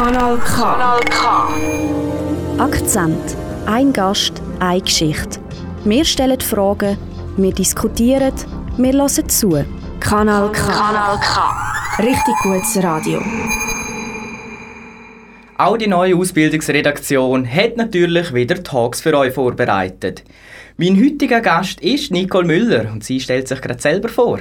Kanal K. Kanal K. Akzent. Ein Gast, eine Geschichte. Wir stellen Fragen, wir diskutieren, wir hören zu. Kanal K. Kanal K. Richtig gutes Radio. Auch die neue Ausbildungsredaktion hat natürlich wieder Talks für euch vorbereitet. Mein heutiger Gast ist Nicole Müller und sie stellt sich gerade selber vor.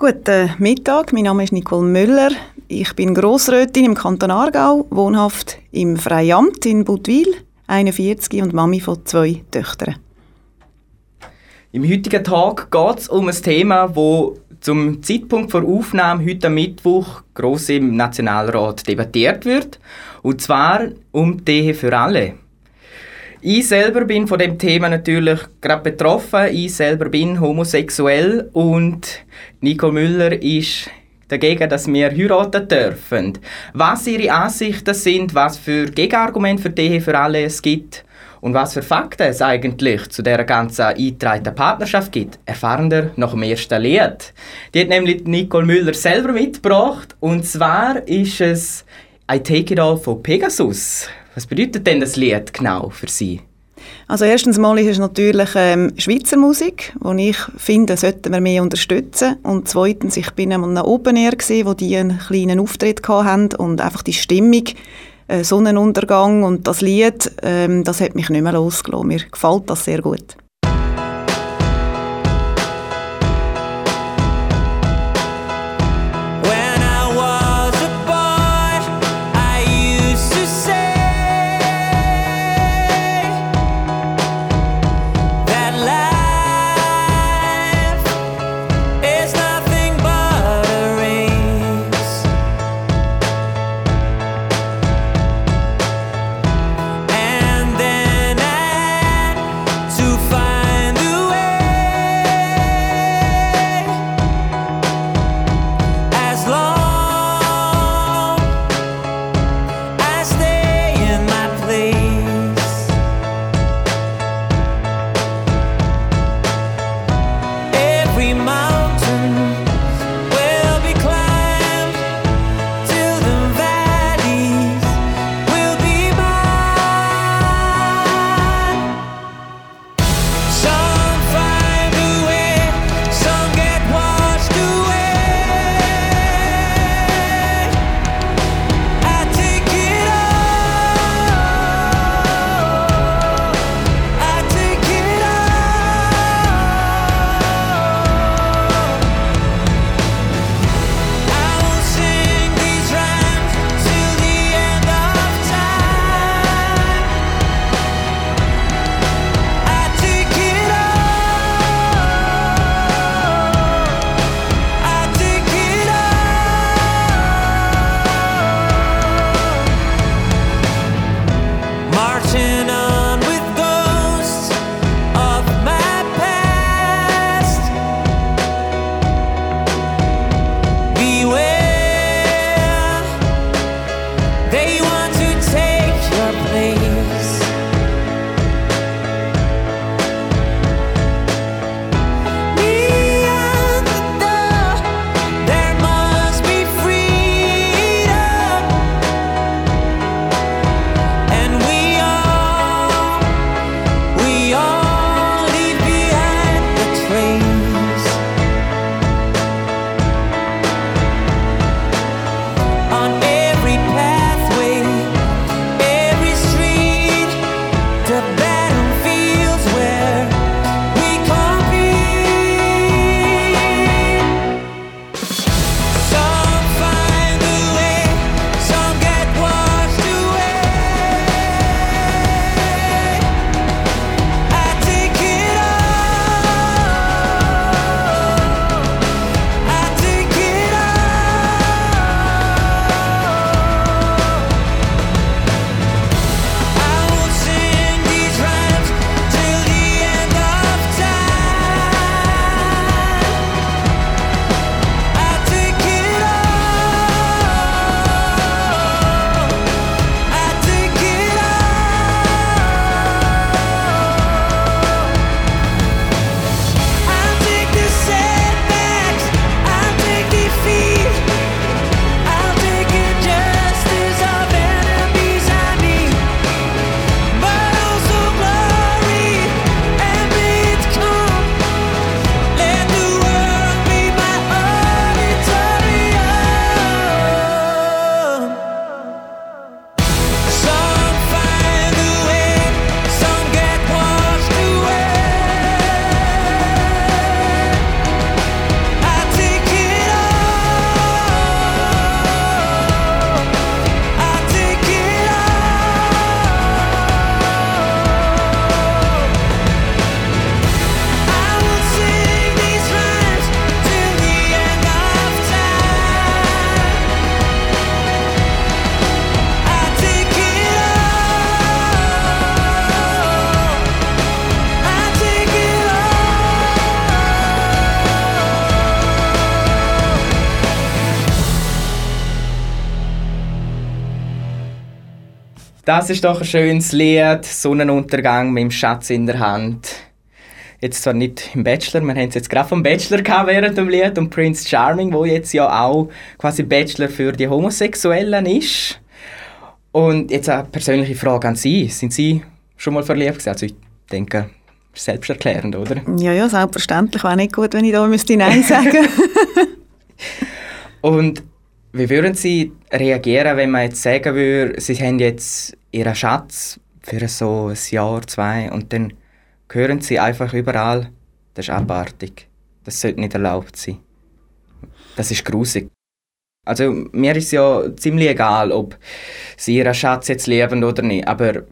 Guten Mittag, mein Name ist Nicole Müller. Ich bin Grossrätin im Kanton Aargau, wohnhaft im Freiamt in Budwil, 41 und Mami von zwei Töchtern. Im heutigen Tag geht es um ein Thema, wo zum Zeitpunkt der Aufnahme heute Mittwoch gross im Nationalrat debattiert wird, und zwar um die Ehe für alle. Ich selber bin von dem Thema natürlich gerade betroffen. Ich selber bin homosexuell und Nicole Müller ist dagegen, dass wir heiraten dürfen. Was ihre Ansichten sind, was für Gegenargumente für die Ehe für alle es gibt und was für Fakten es eigentlich zu der ganzen eingetragenen Partnerschaft gibt, erfahren wir nach dem ersten Lied. Die hat nämlich Nicole Müller selber mitgebracht und zwar ist es I Take It All von Pegasus. Was bedeutet denn das Lied genau für Sie? Also erstens mal ist es natürlich ähm, Schweizer Musik, die ich finde, sollten wir mehr unterstützen. Und zweitens, ich bin einmal nach Open Air gesehen, wo die einen kleinen Auftritt hatten und einfach die Stimmung, äh, Sonnenuntergang und das Lied, ähm, das hat mich nicht mehr losgelassen. Mir gefällt das sehr gut. Das ist doch ein schönes Lied, Sonnenuntergang mit dem Schatz in der Hand. Jetzt zwar nicht im Bachelor, wir haben es jetzt gerade vom Bachelor gehabt während dem Lied und Prince Charming, wo jetzt ja auch quasi Bachelor für die Homosexuellen ist. Und jetzt eine persönliche Frage an Sie. Sind Sie schon mal verliebt gewesen? Also ich denke, selbsterklärend, oder? Ja, ja, selbstverständlich. Wäre nicht gut, wenn ich da müsste Nein sagen Und wie würden Sie reagieren, wenn man jetzt sagen würde, Sie haben jetzt Ihren Schatz für so ein Jahr, zwei und dann hören Sie einfach überall, das ist abartig. Das sollte nicht erlaubt sein. Das ist grusig. Also mir ist ja ziemlich egal, ob Sie Ihren Schatz jetzt leben oder nicht, aber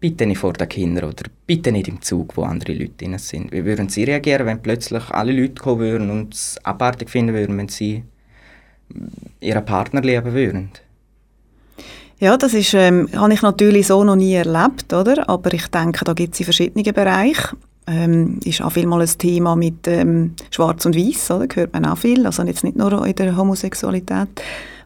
bitte nicht vor den Kindern oder bitte nicht im Zug, wo andere Leute drin sind. Wie würden Sie reagieren, wenn plötzlich alle Leute kommen würden und es abartig finden würden, wenn Sie ihren Partner lieben würden? Ja, das ist, ähm, habe ich natürlich so noch nie erlebt, oder? Aber ich denke, da gibt es in verschiedenen Bereichen. Ähm, ist auch viel mal ein Thema mit ähm, Schwarz und Weiß, oder? Hört man auch viel, also jetzt nicht nur in der Homosexualität.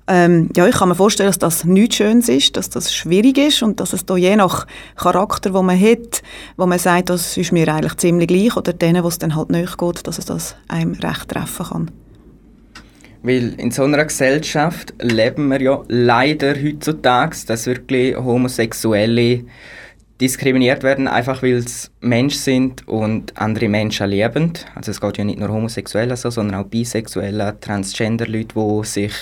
Ähm, ja, ich kann mir vorstellen, dass das nichts Schönes ist, dass das schwierig ist und dass es da je nach Charakter, wo man hat, wo man sagt, das ist mir eigentlich ziemlich gleich, oder denen, wo es dann halt nicht geht, dass es das einem recht treffen kann. Weil in so einer Gesellschaft leben wir ja leider heutzutage, dass wirklich Homosexuelle diskriminiert werden, einfach weil sie Mensch sind und andere Menschen lieben. Also es geht ja nicht nur Homosexuelle so, sondern auch Bisexuelle, Transgender-Leute, die sich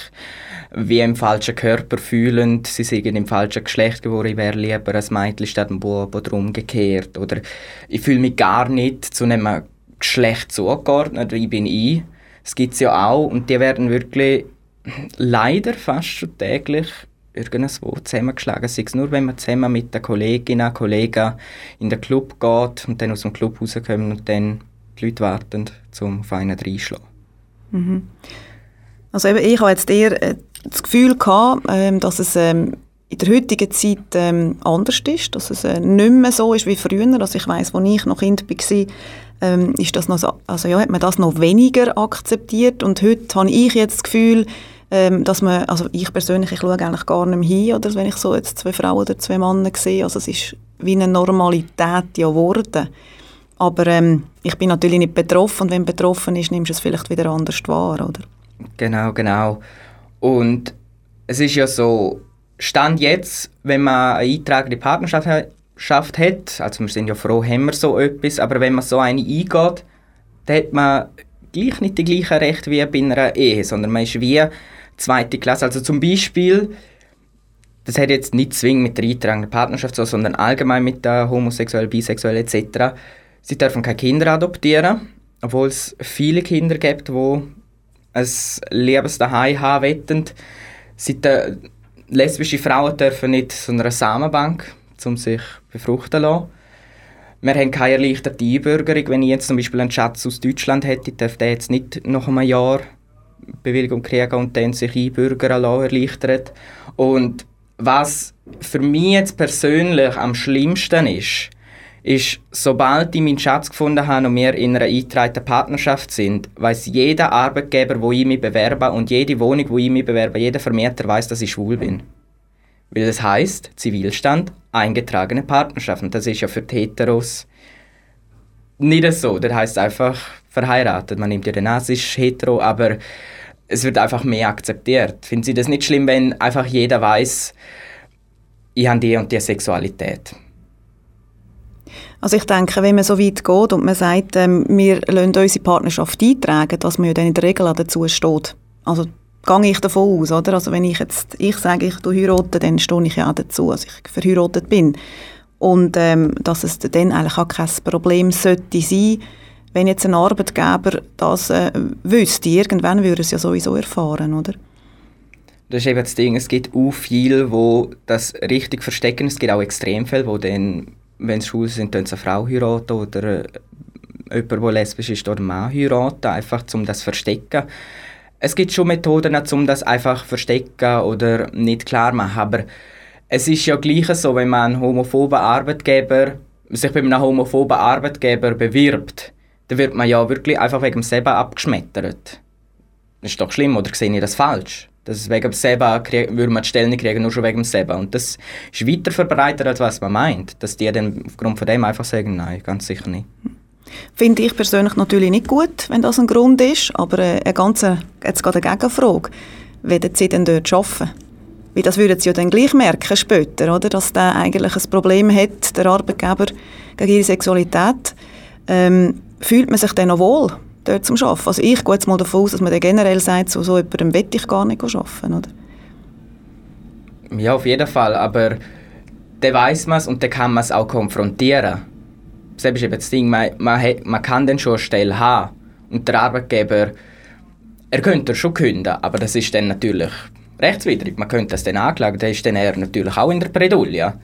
wie im falschen Körper fühlen, sie sind im falschen Geschlecht geboren, ich wäre lieber ein Mädchen statt ein Bub oder umgekehrt. Oder ich fühle mich gar nicht zu einem Geschlecht zugeordnet, ich bin ich. Das gibt es ja auch und die werden wirklich leider fast schon täglich irgendwo zusammengeschlagen. Sei es nur, wenn man zusammen mit den Kolleginnen und Kollegen in den Club geht und dann aus dem Club rauskommt und dann die Leute warten, um auf einen reinschlagen. Mhm. Also eben, ich habe jetzt eher äh, das Gefühl gehabt, ähm, dass es ähm, in der heutigen Zeit ähm, anders ist, dass es äh, nicht mehr so ist wie früher. Also ich weiß, als ich noch Kind war, ähm, ist das noch so, also ja, hat man das noch weniger akzeptiert und heute habe ich jetzt das Gefühl, ähm, dass man, also ich persönlich, ich schaue eigentlich gar nicht mehr hin, oder wenn ich so jetzt zwei Frauen oder zwei Männer sehe, also es ist wie eine Normalität ja geworden. Aber ähm, ich bin natürlich nicht betroffen und wenn betroffen ist, nimmst du es vielleicht wieder anders wahr, oder? Genau, genau. Und es ist ja so, Stand jetzt, wenn man eine eintragende Partnerschaft hat, also wir sind ja froh, haben wir so etwas, aber wenn man so eine eingeht, dann hat man gleich nicht die gleichen Rechte wie bei einer Ehe, sondern man ist wie zweite Klasse. Also zum Beispiel, das hat jetzt nicht zwingend mit der eintragenden Partnerschaft so, sondern allgemein mit der homosexuell, bisexuell etc. Sie dürfen keine Kinder adoptieren, obwohl es viele Kinder gibt, die ein Liebes daheim haben wollen. Sie, lesbische Frauen dürfen nicht zu einer Samenbank, um sich befruchten zu lassen. Wir haben keine erleichterte Einbürgerung. Wenn ich jetzt zum Beispiel einen Schatz aus Deutschland hätte, dürfte er jetzt nicht nach einem Jahr Bewilligung kriegen und dann sich einbürgern lassen, erleichtert. Und was für mich jetzt persönlich am schlimmsten ist, ist, sobald ich meinen Schatz gefunden habe und wir in einer eingetragenen Partnerschaft sind, weiß jeder Arbeitgeber, wo ich mich bewerbe und jede Wohnung, wo ich mich bewerbe, jeder Vermieter weiß, dass ich schwul bin. Weil das heißt Zivilstand, eingetragene Partnerschaft. Und das ist ja für die Heteros nicht so. Das heißt einfach verheiratet. Man nimmt ja den es ist hetero, aber es wird einfach mehr akzeptiert. Finden Sie das nicht schlimm, wenn einfach jeder weiß, ich habe die und die Sexualität? Also ich denke, wenn man so weit geht und man sagt, ähm, wir lassen unsere Partnerschaft eintragen, dass man ja dann in der Regel dazu steht. Also gehe ich davon aus, oder? Also wenn ich jetzt, ich sage, ich heirate, dann stehe ich ja auch dazu, dass ich verheiratet bin. Und ähm, dass es dann eigentlich auch kein Problem sollte sein, wenn jetzt ein Arbeitgeber das äh, wüsste, irgendwann würde es ja sowieso erfahren, oder? Das ist eben das Ding, es gibt auch viele, die das richtig verstecken. Es gibt auch Extremfälle, wo dann, wenn sie schwul sind, dann eine Frau heiraten oder äh, jemand, der lesbisch ist, oder einen Mann heiraten, einfach um das zu verstecken. Es gibt schon Methoden, um das einfach zu verstecken oder nicht klar machen, aber es ist ja gleich so, wenn man einen homophoben Arbeitgeber, sich bei einem homophoben Arbeitgeber bewirbt, dann wird man ja wirklich einfach wegen dem selber abgeschmettert. Das ist doch schlimm, oder sehe ich das falsch? Das wegen dem SEBA würde man die Stelle nicht kriegen, nur schon wegen dem SEBA. Und das ist weiter verbreitet, als was man meint. Dass die dann aufgrund von dem einfach sagen, nein, ganz sicher nicht. Finde ich persönlich natürlich nicht gut, wenn das ein Grund ist, aber äh, eine ganze, jetzt gerade eine Gegenfrage. Werden Sie denn dort arbeiten? Weil das würden Sie ja dann gleich merken später, oder? dass der eigentlich ein Problem hat, der Arbeitgeber, gegen ihre Sexualität. Ähm, fühlt man sich dann noch wohl dort zum Arbeiten? Also ich gehe jetzt mal davon aus, dass man generell sagt, so, so jemandem will ich gar nicht arbeiten, oder? Ja, auf jeden Fall, aber dann weiß man es und dann kann man es auch konfrontieren. Das ist eben das Ding, man, man, man kann dann schon eine Stelle haben und der Arbeitgeber, er könnte schon künden, aber das ist dann natürlich rechtswidrig. Man könnte das dann anklagen, dann ist dann er natürlich auch in der Bredouille.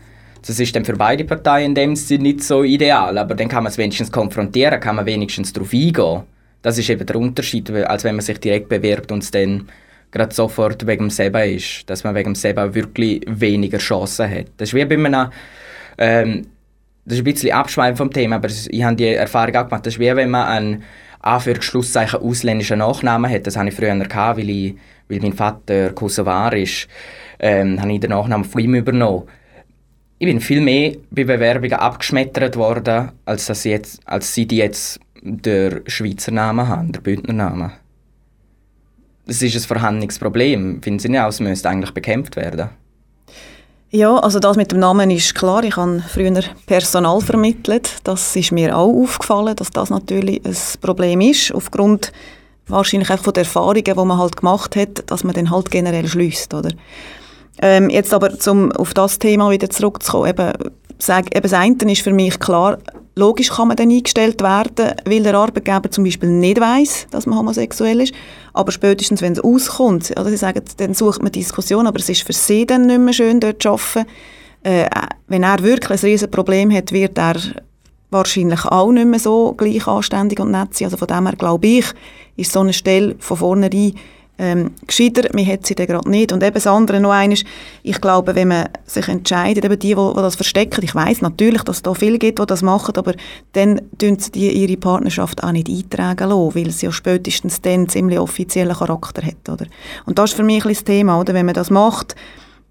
Das ist dann für beide Parteien in dem Sinne nicht so ideal, aber dann kann man es wenigstens konfrontieren, kann man wenigstens darauf eingehen. Das ist eben der Unterschied, als wenn man sich direkt bewirbt und es dann gerade sofort wegen dem SEBA ist, dass man wegen dem SEBA wirklich weniger Chancen hat. Das ist wie bei einem, ähm, das ist ein bisschen abschweifen vom Thema, aber ich habe die Erfahrung auch gemacht, das ist wie wenn man einen Anführungsschlusszeichen ausländischen Nachnamen hat. Das hatte ich früher gehabt, weil, ich, weil mein Vater Kosovar ist, ähm, habe ich den Nachnamen von ihm übernommen ich bin viel mehr bei Bewerbungen abgeschmettert worden, als, dass sie, jetzt, als sie die jetzt der Schweizer Namen haben, der Bündner Namen. Das ist ein Verhandlungsproblem. Finden Sie nicht auch, es müsste eigentlich bekämpft werden? Ja, also das mit dem Namen ist klar. Ich habe früher Personal vermittelt. Das ist mir auch aufgefallen, dass das natürlich ein Problem ist, aufgrund wahrscheinlich auch von den Erfahrungen, die man halt gemacht hat, dass man dann halt generell schließt, oder? Ähm, jetzt aber, um auf das Thema wieder zurückzukommen, eben, sag, eben das eine ist für mich klar, logisch kann man dann eingestellt werden, weil der Arbeitgeber zum Beispiel nicht weiß, dass man homosexuell ist, aber spätestens, wenn es auskommt, also sie sagen, dann sucht man Diskussion, aber es ist für sie dann nicht mehr schön, dort zu arbeiten. Äh, wenn er wirklich ein riesen Problem hat, wird er wahrscheinlich auch nicht mehr so gleich anständig und nett sein. Also von dem her glaube ich, ist so eine Stelle von vornherein ähm, gescheiter, man hat sie dann gerade nicht. Und eben das andere noch eines, ich glaube, wenn man sich entscheidet, eben die, die, die das verstecken, ich weiß natürlich, dass es da viele gibt, die das machen, aber dann tun sie die ihre Partnerschaft auch nicht eintragen lassen, weil sie ja spätestens dann ziemlich offiziellen Charakter hat, oder? Und das ist für mich ein das Thema, oder? Wenn man das macht,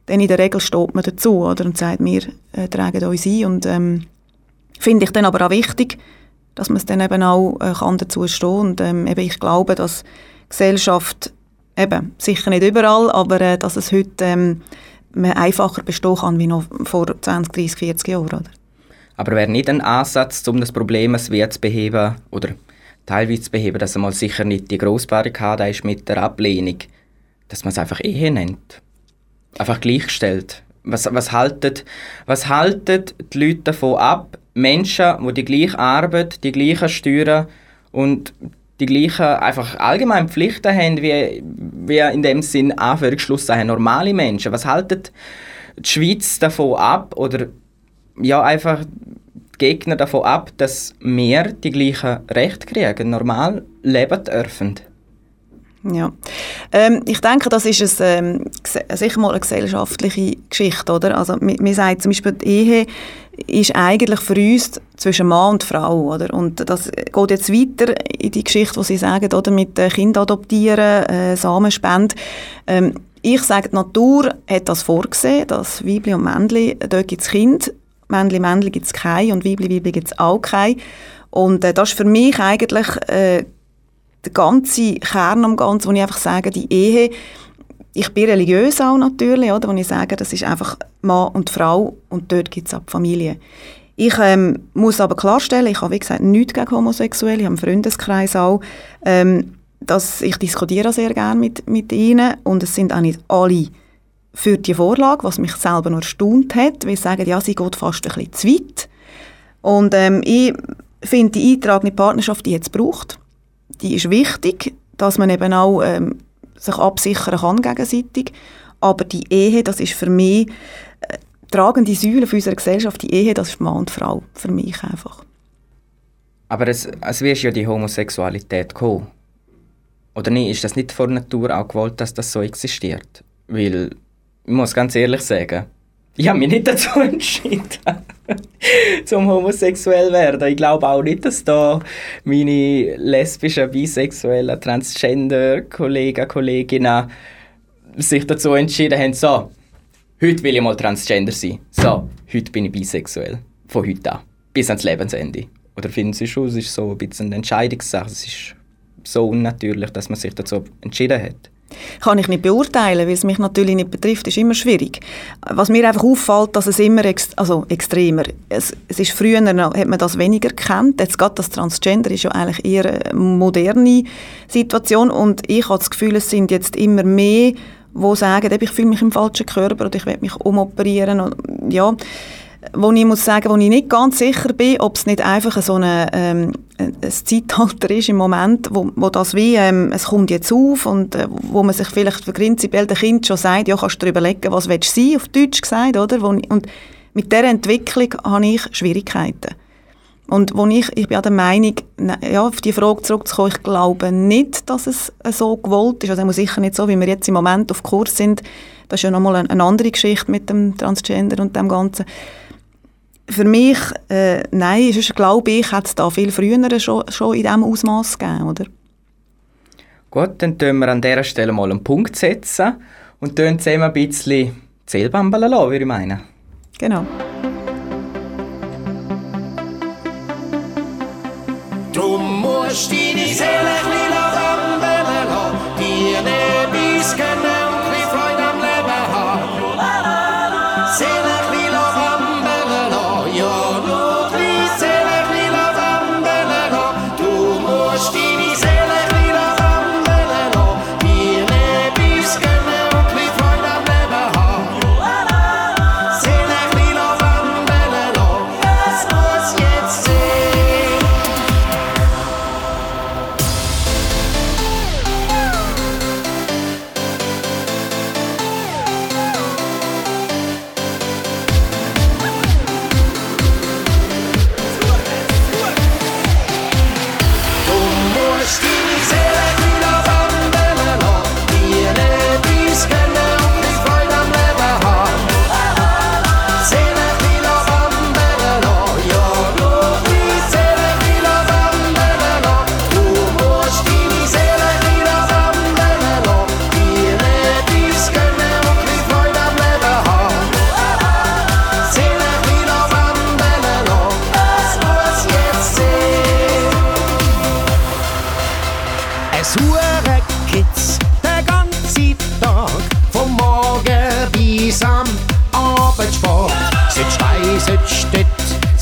dann in der Regel steht man dazu, oder? Und sagt, wir äh, tragen uns ein und ähm, finde ich dann aber auch wichtig, dass man es dann eben auch äh, kann dazu stehen und ähm, eben ich glaube, dass Gesellschaft eben, sicher nicht überall, aber äh, dass es heute ähm, einfacher bestehen kann wie noch vor 20, 30, 40 Jahren. Oder? Aber wäre nicht ein Ansatz, um das Problem zu beheben oder teilweise zu beheben, dass einmal sicher nicht die Grossbarrikade ist mit der Ablehnung, dass man es einfach Ehe nennt? Einfach gleichstellt. Was, was, halten, was halten die Leute davon ab, Menschen, die die gleiche Arbeit, die gleichen Steuern und die gleichen einfach allgemein Pflichten haben wie, wie in dem Sinn Anführungsschlusszeichen normale Menschen. Was haltet die Schweiz davon ab oder ja einfach die Gegner davon ab, dass wir die gleichen Rechte kriegen, normal leben dürfen? Ja, ähm, ich denke, das ist ein, ähm, sicher mal eine gesellschaftliche Geschichte, oder? Also, man sagt zum Beispiel, die Ehe ist eigentlich für uns zwischen Mann und Frau, oder? Und das geht jetzt weiter in die Geschichte, die Sie sagen, oder? Mit äh, Kind adoptieren, äh, Samenspende. Ähm, ich sage, die Natur hat das vorgesehen, dass Weibli und Männli, dort gibt es Kind, Männli, Männli gibt es keine und Weibli, Weibli gibt es auch keine. Und äh, das ist für mich eigentlich äh, der ganze Kern am Ganzen, wo ich einfach sage, die Ehe, ich bin religiös auch natürlich, oder, wo ich sage, das ist einfach Mann und Frau und dort gibt es auch Familie. Ich ähm, muss aber klarstellen, ich habe wie gesagt nichts gegen Homosexuelle, ich habe einen Freundeskreis auch, ähm, dass ich diskutiere sehr gerne mit, mit ihnen und es sind auch nicht alle für die Vorlage, was mich selber noch erstaunt hat, weil sie sagen, ja, sie geht fast ein bisschen zu weit. Und ähm, ich finde die eintragende Partnerschaft, die jetzt braucht, die ist wichtig, dass man eben auch ähm, sich absichern kann gegenseitig. Aber die Ehe, das ist für mich äh, tragende Säule für unsere Gesellschaft. Die Ehe, das ist Mann und Frau. Für mich einfach. Aber es, es wird ja die Homosexualität kommen. Oder nicht? Ist das nicht von Natur auch gewollt, dass das so existiert? Weil, ich muss ganz ehrlich sagen, ich habe mich nicht dazu entschieden, zum homosexuell werden. Ich glaube auch nicht, dass da meine lesbischen, bisexuellen, transgender Kollegen, Kolleginnen sich dazu entschieden haben, so, heute will ich mal Transgender sein. So, heute bin ich bisexuell. Von heute an. Bis ans Lebensende. Oder finden Sie schon, es ist so ein bisschen eine Entscheidungssache. Es ist so unnatürlich, dass man sich dazu entschieden hat. Kann ich nicht beurteilen, weil es mich natürlich nicht betrifft, ist immer schwierig. Was mir einfach auffällt, dass es immer ex also extremer, es, es ist früher hat man das weniger kennt. Jetzt gerade das Transgender ist ja eigentlich eher eine moderne Situation und ich habe das Gefühl, es sind jetzt immer mehr, die sagen, ich fühle mich im falschen Körper oder ich will mich umoperieren. Und, ja, wo ich muss sagen, wo ich nicht ganz sicher bin, ob es nicht einfach so eine, ähm, ein Zeitalter ist im Moment, wo, wo das wie, ähm, es kommt jetzt auf und äh, wo man sich vielleicht für prinzipiell den Kind schon sagt, ja, kannst du dir überlegen, was willst du sein, auf Deutsch gesagt, oder? Und mit dieser Entwicklung habe ich Schwierigkeiten. Und wo ich, ich bin der Meinung, ja, auf die Frage zurückzukommen, ich glaube nicht, dass es so gewollt ist. Also sicher nicht so, wie wir jetzt im Moment auf Kurs sind. Das ist ja nochmal eine andere Geschichte mit dem Transgender und dem Ganzen für mich, äh, nein, ist, glaube ich, hat es da viel früher schon, schon in diesem Ausmaß gegeben, oder? Gut, dann tun wir an dieser Stelle mal einen Punkt setzen und tun zusammen ein bisschen Zählbambeln lassen, würde ich meinen. Genau. Du musst deine Seele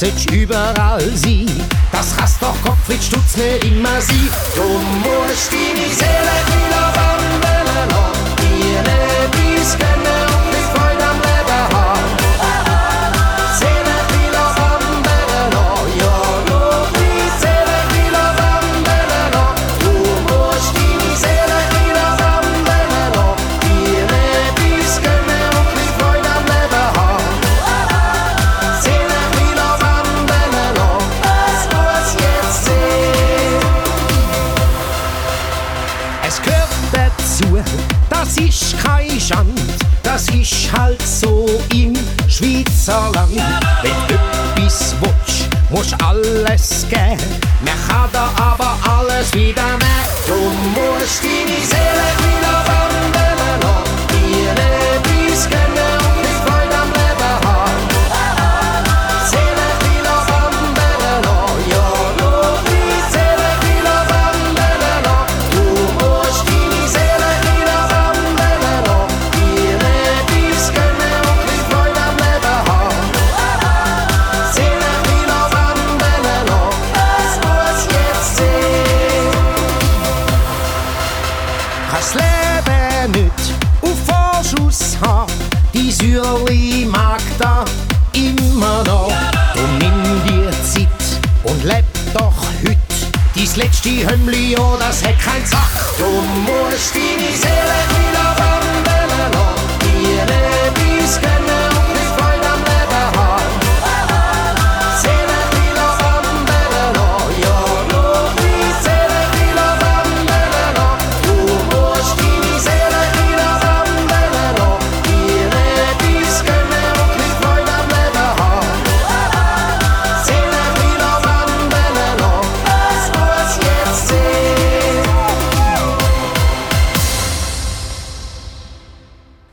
sitzt überall sein. Das kannst doch Gottfried Stutz immer sein. Du musst deine Seele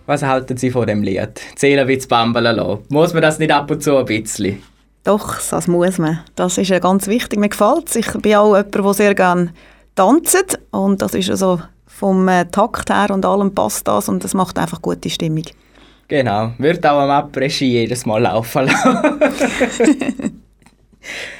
Was halten Sie von dem Lied? Zählen wie das Bambala lassen. Muss man das nicht ab und zu ein bisschen? Doch, das muss man. Das ist ja ganz wichtig. Mir gefällt es. Ich bin auch jemand, der sehr gerne tanzt. Und das ist also vom äh, Takt her und allem passt das. Und das macht einfach gute Stimmung. Genau. Wird auch am Après-Ski jedes Mal laufen lassen.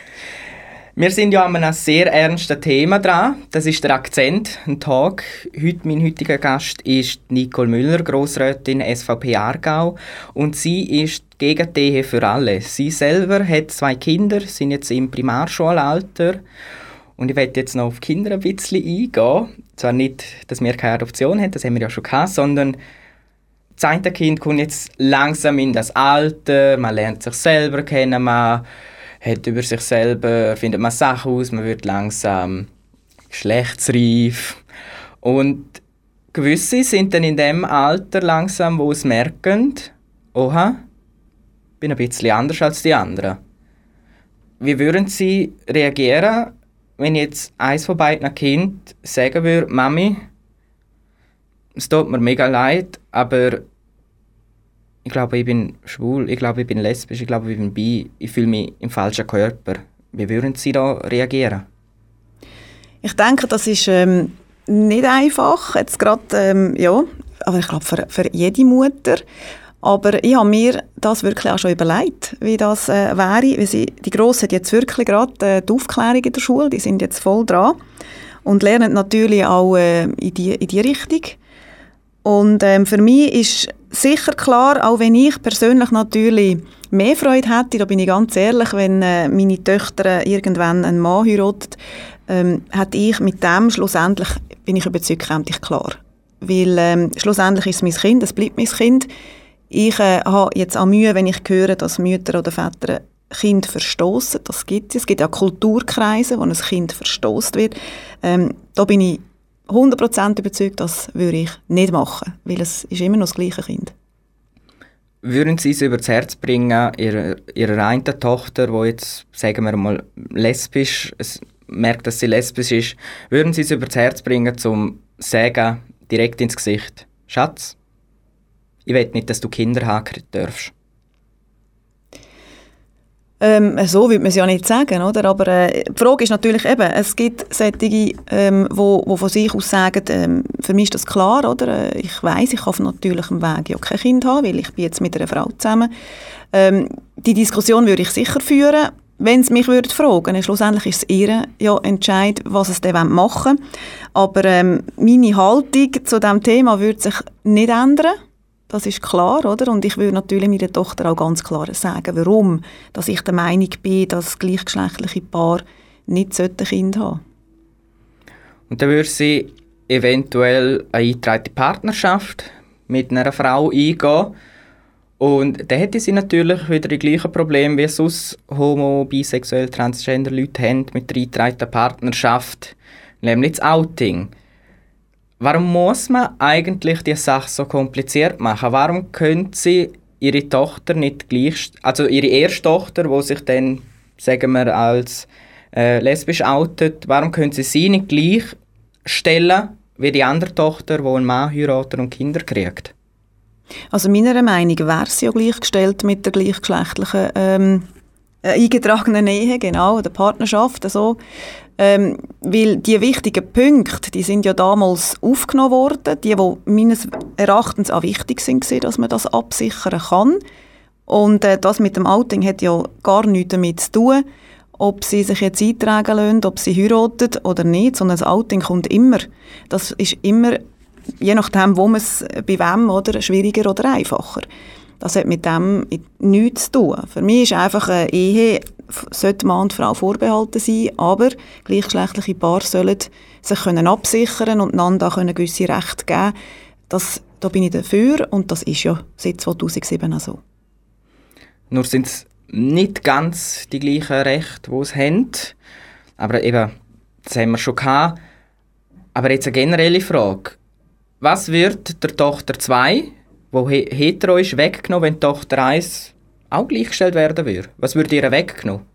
Wir sind ja an einem sehr ernsten Thema dran. Das ist der Akzent, ein Tag. Heute, mein heutiger Gast ist Nicole Müller, Grossrätin SVP Aargau. Und sie ist gegen Ehe für alle. Sie selber hat zwei Kinder, sind jetzt im Primarschulalter. Und ich werde jetzt noch auf Kinder ein bisschen eingehen. Zwar nicht, dass wir keine Adoption haben, das haben wir ja schon gehabt, sondern das eine Kind kommt jetzt langsam in das Alter, man lernt sich selber kennen, man hat über sich selber, findet man Sachen aus, man wird langsam geschlechtsreif. Und gewisse sind dann in dem Alter langsam, wo es merken, oha, ich bin ein bisschen anders als die anderen. Wie würden Sie reagieren, wenn jetzt eins von beiden Kind sagen würde, Mami, es tut mir mega leid, aber ich glaube, ich bin schwul, ich glaube, ich bin lesbisch, ich glaube, ich bin bi, ich fühle mich im falschen Körper. Wie würden Sie da reagieren? Ich denke, das ist ähm, nicht einfach, jetzt gerade, ähm, ja, aber ich glaube, für, für jede Mutter. Aber ich habe mir das wirklich auch schon überlegt, wie das äh, wäre. Weil sie, die Grossen hat jetzt wirklich gerade äh, die Aufklärung in der Schule, die sind jetzt voll dran und lernen natürlich auch äh, in, die, in die Richtung. Und ähm, für mich ist sicher klar, auch wenn ich persönlich natürlich mehr Freude hätte, da bin ich ganz ehrlich, wenn äh, meine Töchter irgendwann einen Mann heiratet, ähm, hätte ich mit dem schlussendlich, bin ich überzeugt, käme ich klar. Weil ähm, schlussendlich ist es mein Kind, es bleibt mein Kind. Ich äh, habe jetzt auch Mühe, wenn ich höre, dass Mütter oder Väter Kind verstoßen. Das gibt es. Es gibt ja Kulturkreise, wo ein Kind verstoßt wird. Ähm, da bin ich 100% überzeugt, das würde ich nicht machen, weil es ist immer noch das gleiche Kind. Würden Sie es übers Herz bringen, Ihrer, ihrer einen Tochter, die jetzt, sagen wir mal, lesbisch, es merkt, dass sie lesbisch ist, würden Sie es übers Herz bringen, zum sagen, direkt ins Gesicht, Schatz, ich will nicht, dass du Kinder haben darfst? Ähm, so würde man es ja nicht sagen, oder? Aber äh, die Frage ist natürlich eben, es gibt solche, ähm, wo, wo von sich aus sagen, ähm, für mich ist das klar, oder? Äh, ich weiß, ich kann auf natürlichem Weg ja kein Kind haben, weil ich bin jetzt mit einer Frau zusammen. Ähm, die Diskussion würde ich sicher führen, wenn sie mich würde fragen. Schlussendlich ist es ihr ja Entscheid, was es dann machen Aber ähm, meine Haltung zu diesem Thema würde sich nicht ändern. Das ist klar, oder? Und ich würde natürlich meiner Tochter auch ganz klar sagen, warum dass ich der Meinung bin, dass gleichgeschlechtliche Paar nicht Kind haben Und dann würde sie eventuell eine eingetragene Partnerschaft mit einer Frau eingehen. Und dann hätte sie natürlich wieder die gleichen Probleme, wie sonst homo-, bisexuell, transgender Leute haben mit der eingetragenen Partnerschaft, nämlich das Outing. Warum muss man eigentlich die Sache so kompliziert machen? Warum könnte sie ihre Tochter nicht gleich, also ihre erste Tochter, wo sich dann, sagen wir, als äh, lesbisch outet, warum können sie sie nicht gleich stellen wie die andere Tochter, die einen Mann heiratet und Kinder kriegt? Also meiner Meinung wäre sie ja gleichgestellt mit der gleichgeschlechtlichen ähm, äh, eingetragenen Ehe, genau, der Partnerschaft. Also, ähm, weil die wichtigen Punkte, die sind ja damals aufgenommen worden, die, die meines Erachtens auch wichtig sind, dass man das absichern kann. Und äh, das mit dem Outing hat ja gar nichts damit zu tun, ob sie sich jetzt eintragen lassen, ob sie heiraten oder nicht, sondern das Outing kommt immer. Das ist immer, je nachdem, wo man es bei wem, oder, schwieriger oder einfacher. Das hat mit dem nichts zu tun. Für mich ist einfach eine Ehe, sollte Mann und Frau vorbehalten sein, aber gleichgeschlechtliche Paare sollen sich können absichern und einander können gewisse Rechte geben. Das, da bin ich dafür und das ist ja seit 2007 auch so. Nur sind es nicht ganz die gleichen Rechte, die es haben. Aber eben, das haben wir schon gehabt. Aber jetzt eine generelle Frage. Was wird der Tochter 2 wo hetero ist, weggenommen, wenn die Tochter 1 auch gleichgestellt werden würde? Was würde ihr weggenommen?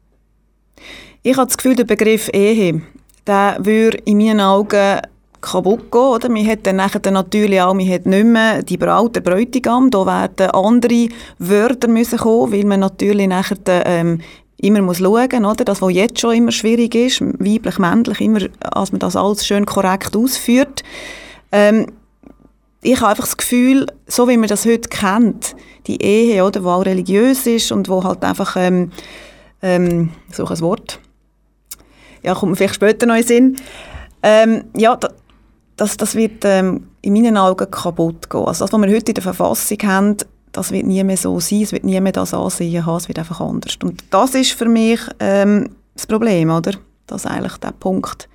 Ich habe das Gefühl, der Begriff Ehe, der würde in meinen Augen kaputt gehen. Oder? Man hat dann nachher natürlich auch man hat nicht mehr die Braut, der Bräutigam. Da werden andere Wörter müssen kommen, weil man natürlich nachher ähm, immer muss schauen, oder? Das, was jetzt schon immer schwierig ist, weiblich, männlich, immer, als man das alles schön korrekt ausführt. Ähm, ich habe einfach das Gefühl, so wie man das heute kennt, die Ehe, oder, die auch religiös ist und wo halt einfach, ähm, ähm, so ein Wort, ja, kommt mir vielleicht später noch in Sinn, ähm, ja, das, das wird ähm, in meinen Augen kaputt gehen. Also das, was wir heute in der Verfassung haben, das wird nie mehr so sein, es wird nie mehr das Ansehen haben, es wird einfach anders. Und das ist für mich ähm, das Problem, oder? Das ist eigentlich der Punkt,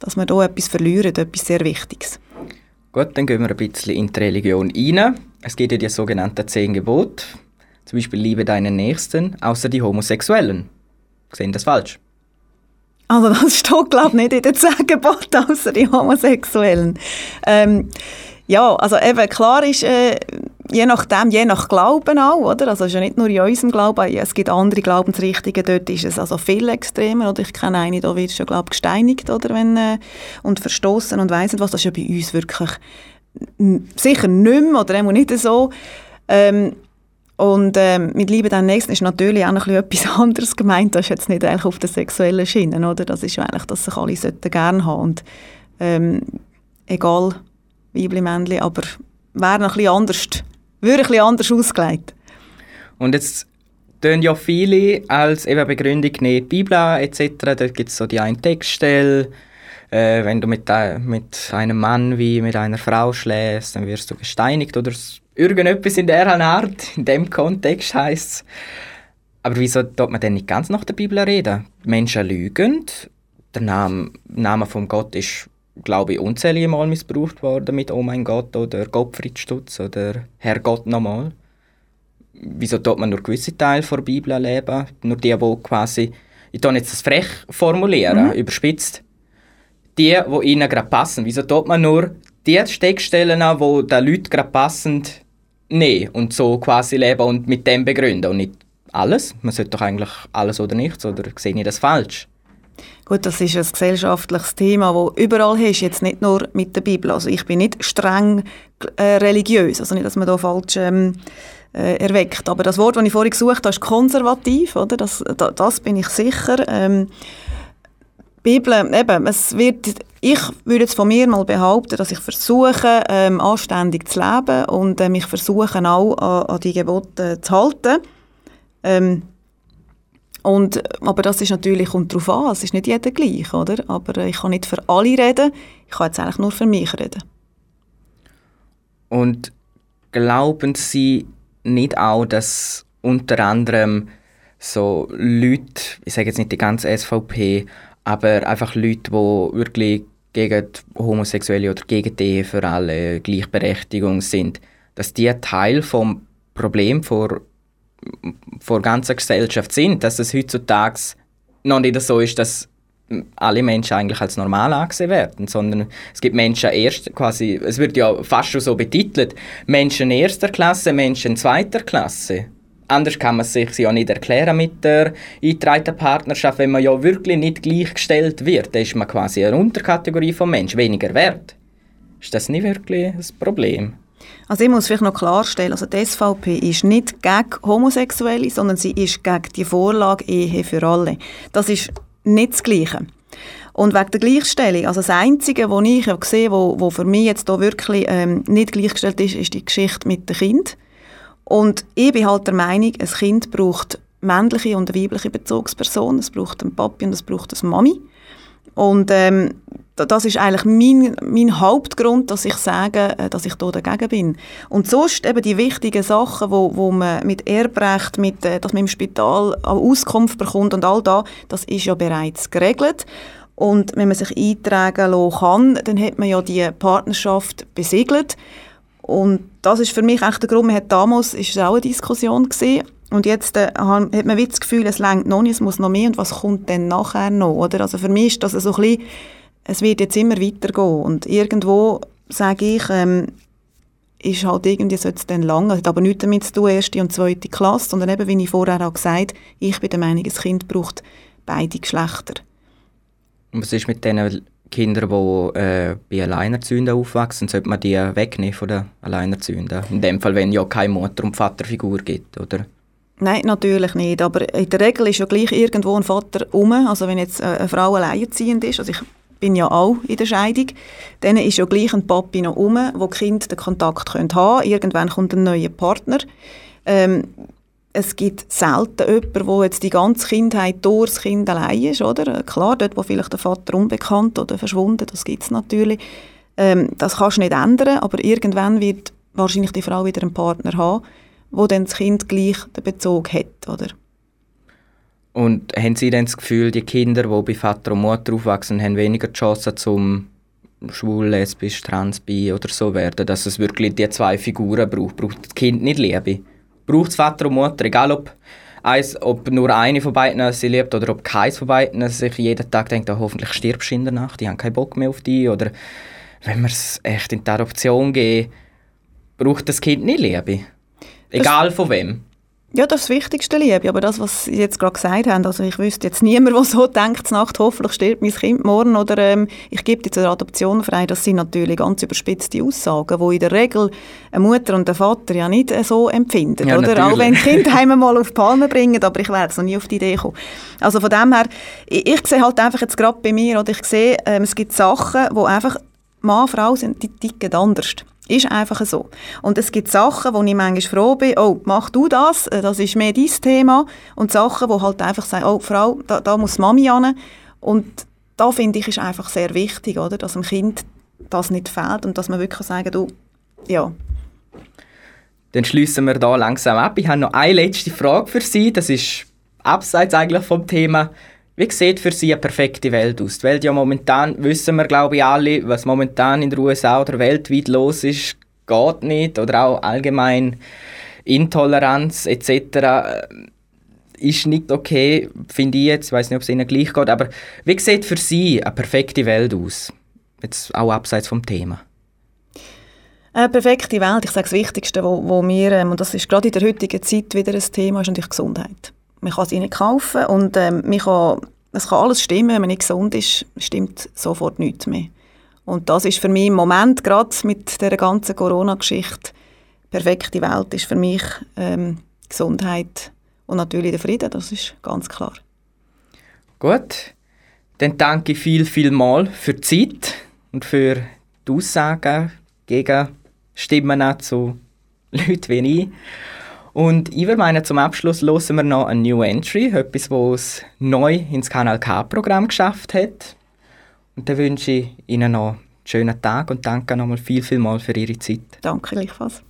dass wir hier etwas verlieren, etwas sehr Wichtiges. Gut, dann gehen wir ein bisschen in die Religion rein. Es gibt ja die sogenannten zehn Gebote. Zum Beispiel liebe deinen Nächsten, außer die Homosexuellen. Sehen das falsch? Also das steht, glaube ich, nicht in den zehn Geboten, außer die Homosexuellen. Ähm, ja, also eben, klar ist, äh, je nachdem, je nach Glauben auch, oder? Also es ist ja nicht nur in unserem Glauben, es gibt andere Glaubensrichtungen, dort ist es also viel extremer, oder? Ich kenne eine, da wird schon, glaube gesteinigt, oder? Wenn, äh, und verstoßen und weiss nicht was, das ist ja bei uns wirklich sicher nicht mehr, oder nicht so. Ähm, und ähm, mit Liebe deinen Nächsten ist natürlich auch noch etwas anderes gemeint. Das ist jetzt nicht eigentlich auf der sexuellen Schiene, oder? Das ist eigentlich, dass sich alle gerne haben und ähm, egal, Weibli, Männli, aber wäre noch ein bisschen anders würde ein anders ausgelegt. Und jetzt tun ja viele als eben Begründung die Bibel etc. Da gibt es so die eine Textstelle, äh, wenn du mit, äh, mit einem Mann wie mit einer Frau schläfst, dann wirst du gesteinigt oder irgendetwas in der Art, in dem Kontext heißt es. Aber wieso tut man denn nicht ganz nach der Bibel reden? Menschen lügen, der Name, Name von Gott ist glaube ich, unzählige Mal missbraucht worden mit «Oh mein Gott» oder «Gottfried Stutz» oder «Herr Gott nochmal». Wieso tut man nur gewisse Teile der Bibel leben? Nur die, die quasi, ich tue jetzt das frech formulieren, mhm. überspitzt, die, die ihnen gerade passen. Wieso tut man nur die Steckstellen an, die den Leuten gerade passend nehmen und so quasi leben und mit dem begründen und nicht alles? Man sollte doch eigentlich alles oder nichts, oder sehe ich das falsch? Gut, das ist ein gesellschaftliches Thema, das überall ist, jetzt nicht nur mit der Bibel. Also ich bin nicht streng äh, religiös, also nicht, dass man da falsch ähm, äh, erweckt. Aber das Wort, das ich vorhin gesucht habe, ist konservativ, oder? Das, da, das bin ich sicher. Ähm, Bibel, eben, es wird, ich würde jetzt von mir mal behaupten, dass ich versuche, ähm, anständig zu leben und äh, mich versuche auch an, an die Gebote zu halten. Ähm, und, aber das ist natürlich, kommt darauf an, es ist nicht jeder gleich, oder? Aber äh, ich kann nicht für alle reden, ich kann jetzt eigentlich nur für mich reden. Und glauben Sie nicht auch, dass unter anderem so Leute, ich sage jetzt nicht die ganze SVP, aber einfach Leute, die wirklich gegen Homosexuelle oder gegen die für alle Gleichberechtigung sind, dass die Teil vom Problem vor vor der ganzen Gesellschaft sind, dass es heutzutage noch nicht so ist, dass alle Menschen eigentlich als normal angesehen werden, sondern es gibt Menschen erster quasi, es wird ja fast schon so betitelt, Menschen erster Klasse, Menschen zweiter Klasse. Anders kann man sich ja nicht erklären mit der eingetragenen Partnerschaft, wenn man ja wirklich nicht gleichgestellt wird, dann ist man quasi eine Unterkategorie von Menschen, weniger wert. Ist das nicht wirklich ein Problem? Also ich muss vielleicht noch klarstellen, also die SVP ist nicht gegen Homosexuelle, sondern sie ist gegen die Vorlage Ehe für alle. Das ist nicht das Gleiche. Und wegen der Gleichstellung, also das Einzige, was ich sehe, wo, wo für mich jetzt da wirklich ähm, nicht gleichgestellt ist, ist die Geschichte mit dem Kind. Und ich bin halt der Meinung, ein Kind braucht männliche und weibliche Bezugspersonen. Es braucht einen Papi und es braucht eine Mami. Und ähm, das ist eigentlich mein, mein Hauptgrund, dass ich sage, äh, dass ich da dagegen bin. Und sonst eben die wichtigen Sachen, wo, wo man mit Erbrecht, mit, äh, dass man im Spital Auskunft bekommt und all das, das ist ja bereits geregelt. Und wenn man sich eintragen lassen kann, dann hat man ja die Partnerschaft besiegelt. Und das ist für mich echt der Grund, man hat damals, ist es auch eine Diskussion gesehen, und jetzt äh, hat man das Gefühl, es längt noch nicht, es muss noch mehr und was kommt denn nachher noch, oder? Also für mich ist das so ein bisschen, es wird jetzt immer weitergehen und irgendwo sage ich, ähm, ist halt irgendwie sollte es dann lang, hat aber nichts damit zu tun, erste und zweite Klasse, sondern eben, wie ich vorher auch gesagt ich bin der Meinung, ein Kind braucht beide Geschlechter. Und was ist mit diesen Kinder, die äh, bei Alleinerzünden aufwachsen, sollte man die wegnehmen von den Alleinerzünden? In dem Fall, wenn ja keine Mutter- und Vaterfigur gibt, oder? Nein, natürlich nicht. Aber in der Regel ist ja gleich irgendwo ein Vater um. Also wenn jetzt eine Frau alleinerziehend ist, also ich bin ja auch in der Scheidung, dann ist ja gleich ein Papi noch um, wo die Kinder den Kontakt haben können. Irgendwann kommt ein neuer Partner. Ähm, es gibt selten jemanden, der jetzt die ganze Kindheit durch das Kind allein ist, oder? Klar, dort, wo vielleicht der Vater unbekannt oder verschwunden, das gibt es natürlich. Ähm, das kannst du nicht ändern, aber irgendwann wird wahrscheinlich die Frau wieder einen Partner haben, wo dann das Kind gleich den Bezug hat, oder? Und haben Sie dann das Gefühl, die Kinder, die bei Vater und Mutter aufwachsen, haben weniger Chancen zum schwul, lesbisch, trans, bi oder so werden, dass es wirklich die zwei Figuren braucht? Braucht das Kind nicht Liebe? Braucht es Vater und Mutter, egal ob eins, ob nur eine von beiden sie liebt oder ob keins von beiden sich jeden Tag denkt, oh, hoffentlich stirbst du in der Nacht, die haben keinen Bock mehr auf dich. Oder wenn wir es echt in die Adoption gehen, braucht das Kind nicht Liebe. Egal das von wem. Ja, das ist das Wichtigste, Liebe. Aber das, was Sie jetzt gerade gesagt haben, also ich wüsste jetzt niemand, der so denkt, Nacht hoffentlich stirbt mein Kind morgen oder ähm, ich gebe dir zur Adoption frei. Das sind natürlich ganz überspitzte Aussagen, die in der Regel eine Mutter und ein Vater ja nicht äh, so empfinden. Ja, oder? Auch wenn Kinder einmal mal auf die Palme bringen, aber ich werde es noch nie auf die Idee kommen. Also von dem her, ich, ich sehe halt einfach jetzt gerade bei mir, oder ich sehe, ähm, es gibt Sachen, wo einfach Mann, Frau sind, die ticken anders. Ist einfach so. Und es gibt Sachen, wo ich manchmal froh bin, oh, mach du das, äh, das ist mehr dein Thema. Und Sachen, wo halt einfach sagen, oh, Frau, da, da muss Mami an. Und da finde ich, ist einfach sehr wichtig, oder, dass dem Kind das nicht fehlt und dass man wirklich sagen du, ja. Dann schließen wir da langsam ab. Ich habe noch eine letzte Frage für Sie. Das ist abseits eigentlich vom Thema. Wie sieht für Sie eine perfekte Welt aus? Die Welt ja momentan, wissen wir glaube ich alle, was momentan in den USA oder weltweit los ist, geht nicht. Oder auch allgemein Intoleranz etc. Äh, ist nicht okay, finde ich jetzt. Ich weiß nicht, ob es Ihnen gleich geht. Aber wie sieht für Sie eine perfekte Welt aus? Jetzt auch abseits vom Thema. Eine perfekte Welt, ich sage das Wichtigste, wo, wo wir, ähm, und das ist gerade in der heutigen Zeit wieder ein Thema, ist natürlich Gesundheit. Man kann sie nicht kaufen und ähm, kann, es kann alles stimmen, wenn man nicht gesund ist, stimmt sofort nichts mehr. Und das ist für mich im Moment, gerade mit der ganzen Corona-Geschichte, perfekte Welt ist für mich ähm, Gesundheit und natürlich der Frieden, das ist ganz klar. Gut, dann danke ich viel, viel mal für die Zeit und für die Aussagen gegen Stimmen zu Leuten wie ich. Und ich würde meinen, zum Abschluss hören wir noch ein New Entry, etwas, was neu ins Kanal K-Programm geschafft hat. Und dann wünsche ich Ihnen noch einen schönen Tag und danke nochmal viel, viel mal für Ihre Zeit. Danke gleichfalls.